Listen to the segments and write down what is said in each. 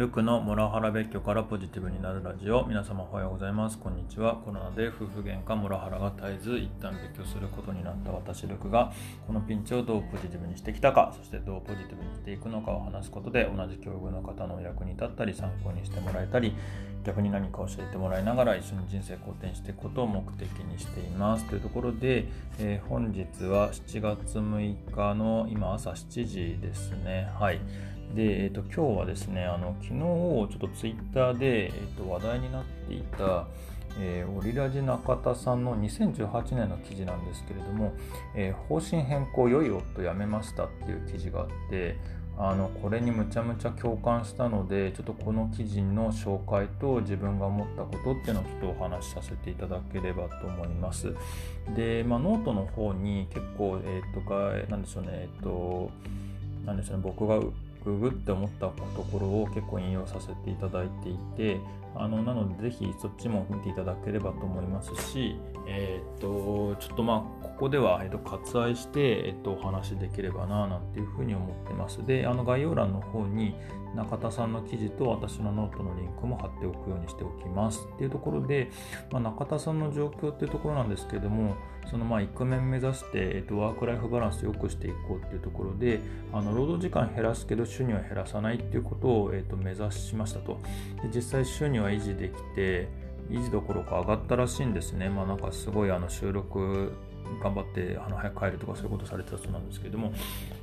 ルクのモラハラ別居からポジティブになるラジオ。皆様おはようございます。こんにちは。コロナで夫婦喧嘩モラハラが絶えず一旦別居することになった私ルクがこのピンチをどうポジティブにしてきたかそしてどうポジティブにしていくのかを話すことで同じ境遇の方の役に立ったり参考にしてもらえたり逆に何か教えてもらいながら一緒に人生好転していくことを目的にしています。というところで、えー、本日は7月6日の今朝7時ですね。はい。で、えーと、今日はですね、あの昨日ちょっとツイッターで、えーと、話題になっていた、えー、オリラジ中田さんの2018年の記事なんですけれども、えー、方針変更良い夫やめましたっていう記事があって、あのこれにむちゃむちゃ共感したのでちょっとこの記事の紹介と自分が思ったことっていうのをちょっとお話しさせていただければと思います。で、まあ、ノートの方に結構、えっ、とが、なんでしょうね、えっ、と、なんでしょうね、僕がググって思ったところを結構引用させていただいていてあのなのでぜひそっちも見ていただければと思いますし、えー、っとちょっとまあここでは、えっと、割愛して、えっと、お話できればななんていうふうに思ってます。であの概要欄の方に中田さんの記事と私のノートのリンクも貼っておくようにしておきますっていうところで、まあ、中田さんの状況っていうところなんですけれどもそのまあイクメン目指して、えっと、ワークライフバランスを良くしていこうっていうところであの労働時間減らすけど収入は減らさないっていうことを、えっと、目指しましたと。で実際収入は維持できて維持どころか上がったらしいんですね。まあなんかすごいあの収録頑張ってあの早く帰るとかそういうことされてたそうなんですけども。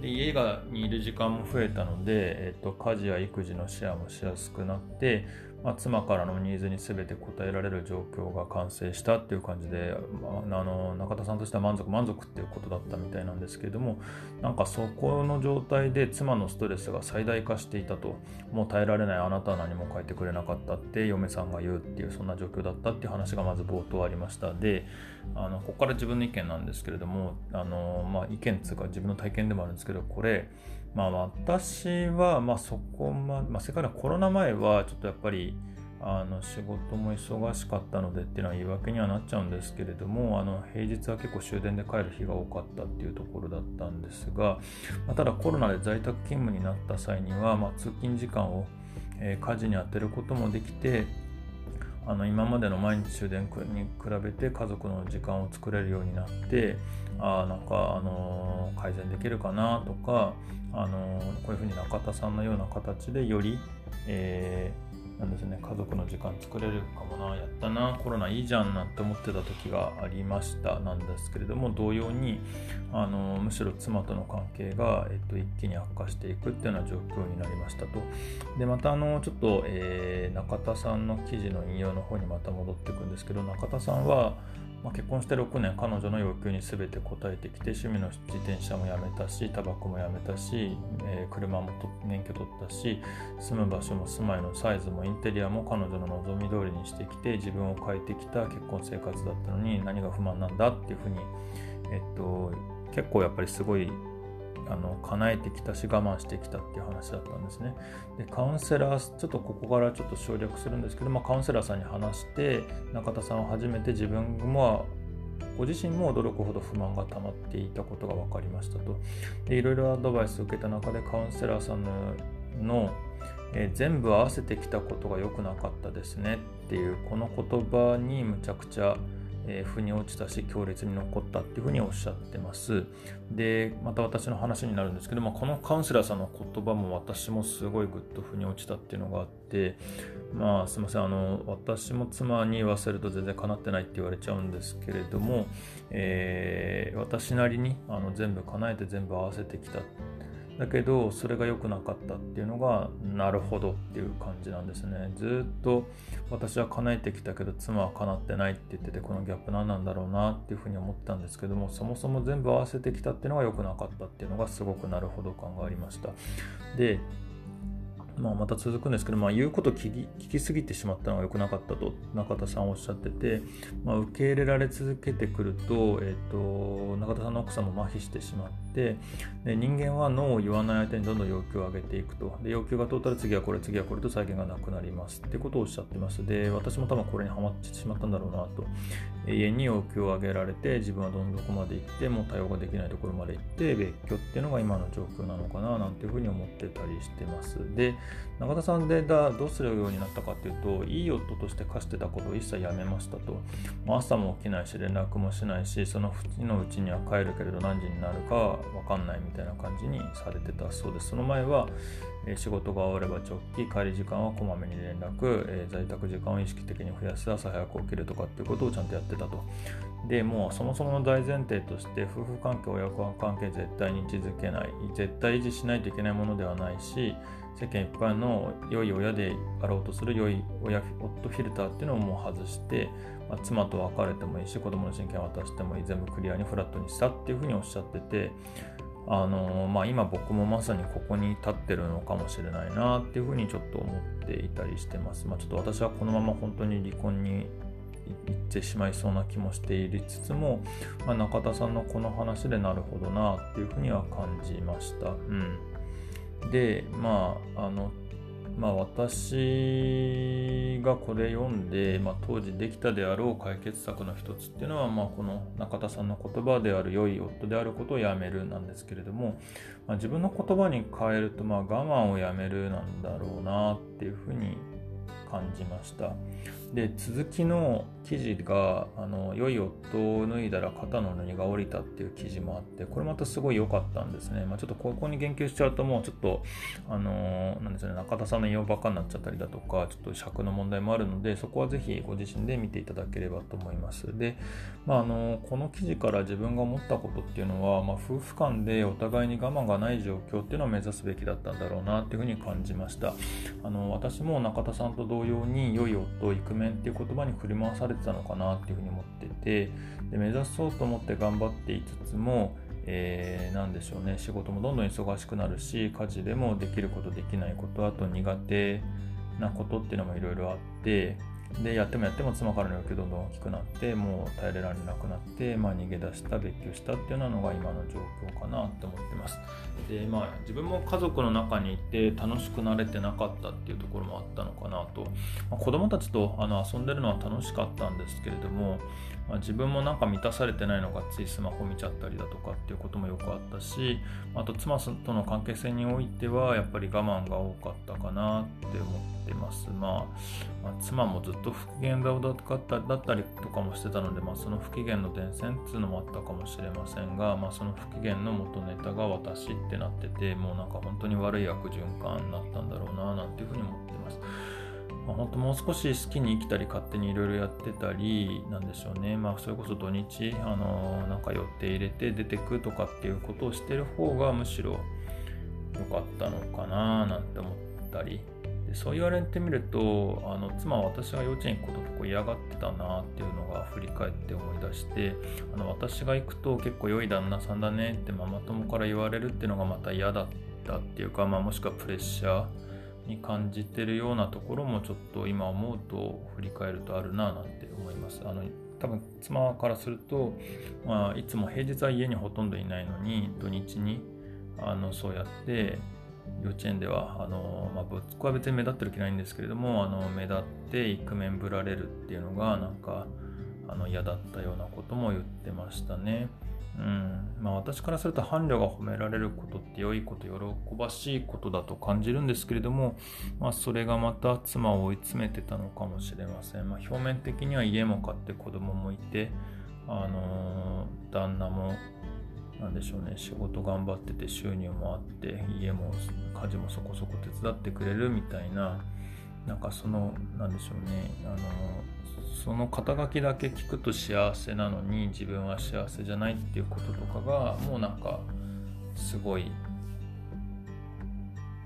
で家がにいる時間も増えたので、えっと、家事や育児のシェアもしやすくなって、まあ、妻からのニーズに全て応えられる状況が完成したっていう感じで、まあ、あの中田さんとしては満足満足っていうことだったみたいなんですけれどもなんかそこの状態で妻のストレスが最大化していたともう耐えられないあなたは何も書いてくれなかったって嫁さんが言うっていうそんな状況だったっていう話がまず冒頭ありました。であのここから自分の意見なんですけれどもあの、まあ、意見つうか自分の体験でもあるんですけどこれまあ私はまあそこまで、まあ、世界のコロナ前はちょっとやっぱりあの仕事も忙しかったのでっていうのは言い訳にはなっちゃうんですけれどもあの平日は結構終電で帰る日が多かったっていうところだったんですが、まあ、ただコロナで在宅勤務になった際には、まあ、通勤時間を、え、家事に充てることもできてあの今までの毎日終電に比べて家族の時間を作れるようになってあなんか、あのー、改善できるかなとか、あのー、こういうふうに中田さんのような形でより、えーなんですね、家族の時間作れるかもな、やったな、コロナいいじゃんなんて思ってた時がありましたなんですけれども、同様に、あのむしろ妻との関係が、えっと、一気に悪化していくっていうような状況になりましたと。で、また、あの、ちょっと、えー、中田さんの記事の引用の方にまた戻っていくんですけど、中田さんは、まあ、結婚して6年彼女の要求に全て応えてきて趣味の自転車もやめたしタバコもやめたし、えー、車も免許取ったし住む場所も住まいのサイズもインテリアも彼女の望み通りにしてきて自分を変えてきた結婚生活だったのに何が不満なんだっていうふうに、えっと、結構やっぱりすごいあの叶えてきたし我慢してきたっていう話だったんですね。でカウンセラーちょっとここからちょっと省略するんですけど、まあ、カウンセラーさんに話して中田さんは初めて自分もご自身も驚くほど不満が溜まっていたことが分かりましたと。でいろいろアドバイスを受けた中でカウンセラーさんのえ、全部合わせてきたことが良くなかったですねっていうこの言葉にむちゃくちゃえー、腑に落ちたし強烈に残ったっていうふうにおっしゃってます。でまた私の話になるんですけど、まあ、このカウンセラーさんの言葉も私もすごいグッと腑に落ちたっていうのがあってまあすいません。あの私も妻に言わせると全然かなってないって言われちゃうんですけれども、えー、私なりにあの全部叶えて全部合わせてきた。だけどそれが良くなかったっていうのがなるほどっていう感じなんですね。ずっと私は叶えてきたけど妻は叶ってないって言っててこのギャップ何なんだろうなっていうふうに思ったんですけどもそもそも全部合わせてきたっていうのが良くなかったっていうのがすごくなるほど感がありました。でまあ、また続くんですけど、まあ、言うこと聞き聞きすぎてしまったのが良くなかったと中田さんおっしゃってて、まあ、受け入れられ続けてくると,、えーと、中田さんの奥さんも麻痺してしまってで人間は脳を言わない相手にどんどん要求を上げていくと。で要求が通ったら次はこれ次はこれと再現がなくなりますってことをおっしゃってます。で私も多分これにはまってしまったんだろうなと。永遠に要求を上げられて自分はどんどこまで行ってもう対応ができないところまで行って別居っていうのが今の状況なのかななんていうふうに思ってたりしてます。で中田さんでだどうするようになったかっていうといい夫として課してたことを一切やめましたと、朝も起きないし連絡もしないしその日のうちには帰るけれど何時になるか分かんないみたいな感じにされてたそうです。その前は、仕事が終われば直帰帰り時間はこまめに連絡、在宅時間を意識的に増やす朝早く起きるとかっていうことをちゃんとやってたと。でもうそもそもの大前提として夫婦関係親子関係絶対に位置づけない絶対維持しないといけないものではないし世間一般の良い親であろうとする良い親夫フィルターっていうのをもう外して、まあ、妻と別れてもいいし子供の親権渡してもいい全部クリアにフラットにしたっていうふうにおっしゃっててあのまあ、今僕もまさにここに立ってるのかもしれないなっていうふうにちょっと思っていたりしてます。まあ、ちょっと私はこのまま本当に離婚に行ってしまいそうな気もしていつつも、まあ、中田さんのこの話でなるほどなっていうふうには感じました。うん、でまああのまあ、私がこれ読んで、まあ、当時できたであろう解決策の一つっていうのは、まあ、この中田さんの言葉である良い夫であることをやめるなんですけれども、まあ、自分の言葉に変えると、まあ、我慢をやめるなんだろうなっていうふうに感じました。で続きの記事が「あの良い夫を脱いだら肩の荷が下りた」っていう記事もあってこれまたすごい良かったんですね、まあ、ちょっとここに言及しちゃうともうちょっとあのなんですね中田さんの引用ばっかになっちゃったりだとかちょっと尺の問題もあるのでそこはぜひご自身で見ていただければと思います。で、まあ、あのこの記事から自分が思ったことっていうのは、まあ、夫婦間でお互いに我慢がない状況っていうのを目指すべきだったんだろうなっていうふうに感じました。あの私も中田さんと同様に良い夫イクメンっていう言葉に振り回されてたのかなっていうふうに思っててで目指そうと思って頑張っていつつもえー、でしょうね仕事もどんどん忙しくなるし家事でもできることできないことあと苦手なことっていうのもいろいろあってでやってもやっても妻からの要求どんどん大きくなってもう耐えられなくなって、まあ、逃げ出した別居したっていうのが今の状況かなって思ってます。でまあ自分も家族の中にいて楽しくなれてなかったっていうところもあったのかなと、まあ、子供たちとあの遊んでるのは楽しかったんですけれども、まあ、自分もなんか満たされてないのがついスマホ見ちゃったりだとかっていうこともよくあったしあと妻との関係性においてはやっぱり我慢が多かったかなって思ってます、まあ、まあ、妻もずっと不機嫌顔だったりとかもしてたので、まあ、その不機嫌の伝染っていうのもあったかもしれませんが、まあ、その不機嫌の元ネタが私ってなっててもうなんか本当に悪い悪循環になったんだろうななんていうふうに思ってます。まあ、本当もう少し好きに生きたり勝手にいろいろやってたりなんでしょうね、まあ、それこそ土日、あのなんか予定入れて出てくとかっていうことをしてる方がむしろ良かったのかななんて思ったり。そう言われてみるとあの妻は私が幼稚園行くこと結構嫌がってたなっていうのが振り返って思い出してあの私が行くと結構良い旦那さんだねってママ友から言われるっていうのがまた嫌だったっていうか、まあ、もしくはプレッシャーに感じてるようなところもちょっと今思うと振り返るとあるななんて思います。あの多分妻からすると、まあ、いつも平日は家にほとんどいないのに土日にあのそうやって幼稚園ではあの、まあ、僕は別に目立ってる気ないんですけれどもあの目立ってイクメンぶられるっていうのがなんかあの嫌だったようなことも言ってましたね。うん。まあ、私からすると伴侶が褒められることって良いこと喜ばしいことだと感じるんですけれども、まあ、それがまた妻を追い詰めてたのかもしれません、まあ、表面的には家も買って子供もいて、あのー、旦那もなんでしょうね仕事頑張ってて収入もあって家も家事もそこそこ手伝ってくれるみたいななんかそのなんでしょうねあのその肩書きだけ聞くと幸せなのに自分は幸せじゃないっていうこととかがもうなんかすごい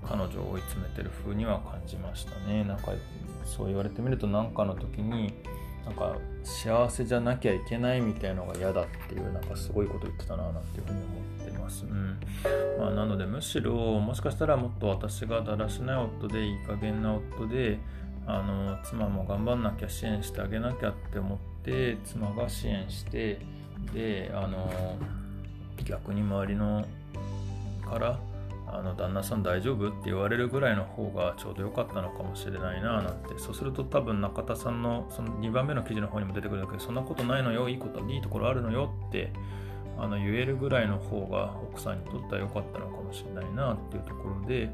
彼女を追い詰めてる風には感じましたね。なんかそう言われてみると何かの時になんか幸せじゃなきゃいけないみたいのが嫌だっていうなんかすごいこと言ってたななんていうふうに思ってます、うん。まあ、なのでむしろもしかしたらもっと私がだらしない夫でいい加減な夫であの妻も頑張んなきゃ支援してあげなきゃって思って妻が支援してであの逆に周りのからあの旦那さん大丈夫って言われるぐらいの方がちょうど良かったのかもしれないななんて。そうすると多分中田さんのその2番目の記事の方にも出てくるんだけどそんなことないのよ。いいこといいところあるのよってあの言えるぐらいの方が奥さんにとっては良かったのかもしれないなっていうところで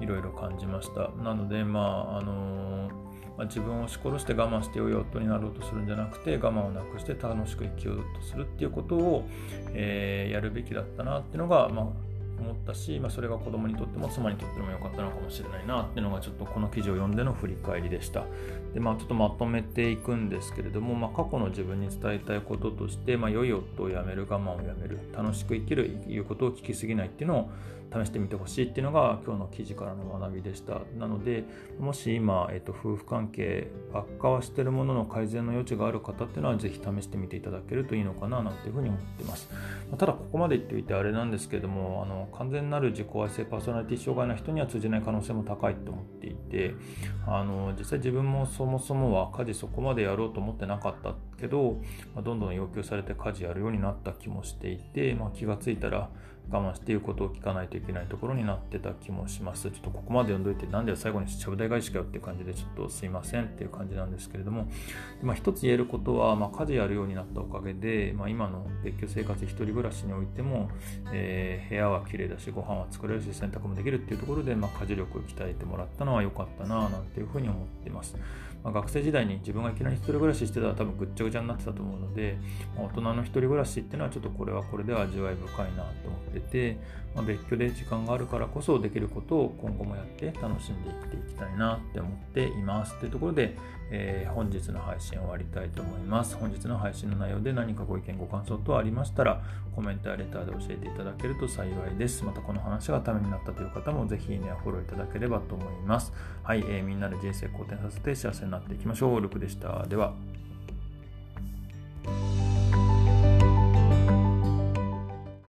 いろいろ感じました。なのでまああのまあ、自分を押し殺して我慢してよい夫になろうとするんじゃなくて我慢をなくして楽しく生きようとするっていうことを、えー、やるべきだったなっていうのが、まあ、思ったし、まあ、それが子供にとっても妻にとっても良かったのかもしれないなっていうのがちょっとこの記事を読んでの振り返りでした。でまあ、ちょっとまとめていくんですけれども、まあ、過去の自分に伝えたいこととして、まあ、良い夫をやめる我慢をやめる楽しく生きるいうことを聞きすぎないっていうのを試してみてほしいっていうのが今日の記事からの学びでした。なので、もし今、えっと、夫婦関係悪化はしてるものの改善の余地がある方っていうのは、ぜひ試してみていただけるといいのかななんていうふうに思ってます。ただ、ここまで言っておいてあれなんですけれども、あの完全なる自己愛性パーソナリティ障害の人には通じない可能性も高いと思っていて、あの実際自分もそもそもは家事そこまでやろうと思ってなかったけど、まあ、どんどん要求されて家事やるようになった気もしていて、まあ、気が付いたら我慢して言うことを聞かないといけないところになってた気もします。ちょっとここまで読んどいて、なんで最後にちゃぶ台返しかよっていう感じで、ちょっとすいませんっていう感じなんですけれども、まあ、一つ言えることは、まあ、家事やるようになったおかげで、まあ、今の別居生活、一人暮らしにおいても、えー、部屋は綺麗だし、ご飯は作れるし、洗濯もできるっていうところで、まあ、家事力を鍛えてもらったのは良かったな、なんていうふうに思っています。まあ、学生時代に自分がいきなり一人暮らししてたら多分ぐっちゃぐちゃになってたと思うので、まあ、大人の一人暮らしっていうのはちょっとこれはこれでは味わい深いなと思ってて、まあ、別居で時間があるからこそできることを今後もやって楽しんで生きていきたいなって思っていますというところで、えー、本日の配信を終わりたいと思います。本日の配信の内容で何かご意見ご感想等ありましたらコメントやレターで教えていただけると幸いです。またこの話がためになったという方もぜひいいねやフォローいただければと思います。はい、えー、みんなで人生好転させて幸せになっていきましょう。ルクでした。では。